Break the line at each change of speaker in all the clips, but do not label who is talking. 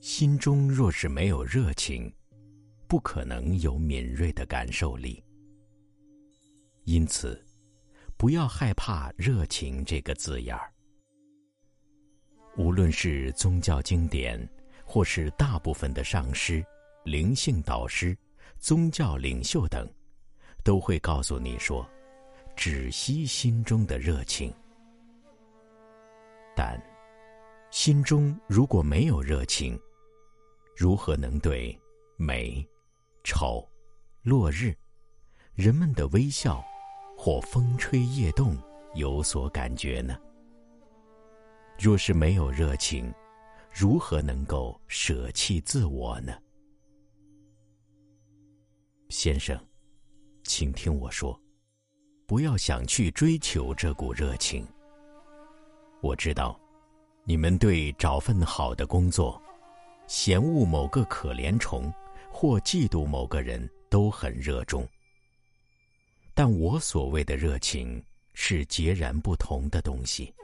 心中若是没有热情，不可能有敏锐的感受力。因此，不要害怕“热情”这个字眼儿。无论是宗教经典，或是大部分的上师、灵性导师、宗教领袖等，都会告诉你说：“只惜心中的热情。”但，心中如果没有热情，如何能对美、丑、落日、人们的微笑或风吹叶动有所感觉呢？若是没有热情，如何能够舍弃自我呢？先生，请听我说，不要想去追求这股热情。我知道，你们对找份好的工作、嫌恶某个可怜虫或嫉妒某个人都很热衷。但我所谓的热情是截然不同的东西。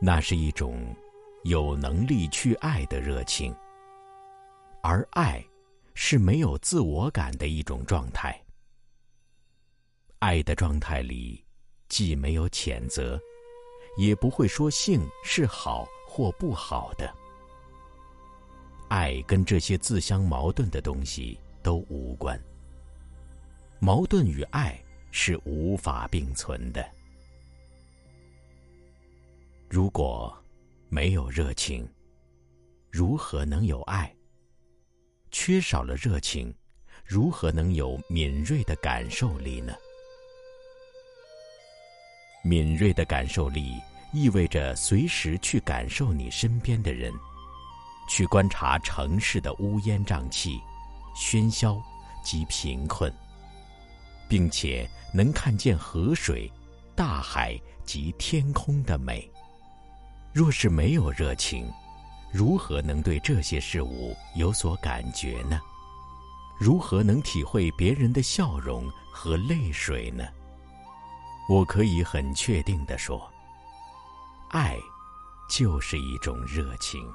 那是一种有能力去爱的热情，而爱是没有自我感的一种状态。爱的状态里，既没有谴责。也不会说性是好或不好的，爱跟这些自相矛盾的东西都无关。矛盾与爱是无法并存的。如果没有热情，如何能有爱？缺少了热情，如何能有敏锐的感受力呢？敏锐的感受力意味着随时去感受你身边的人，去观察城市的乌烟瘴气、喧嚣及贫困，并且能看见河水、大海及天空的美。若是没有热情，如何能对这些事物有所感觉呢？如何能体会别人的笑容和泪水呢？我可以很确定的说，爱就是一种热情。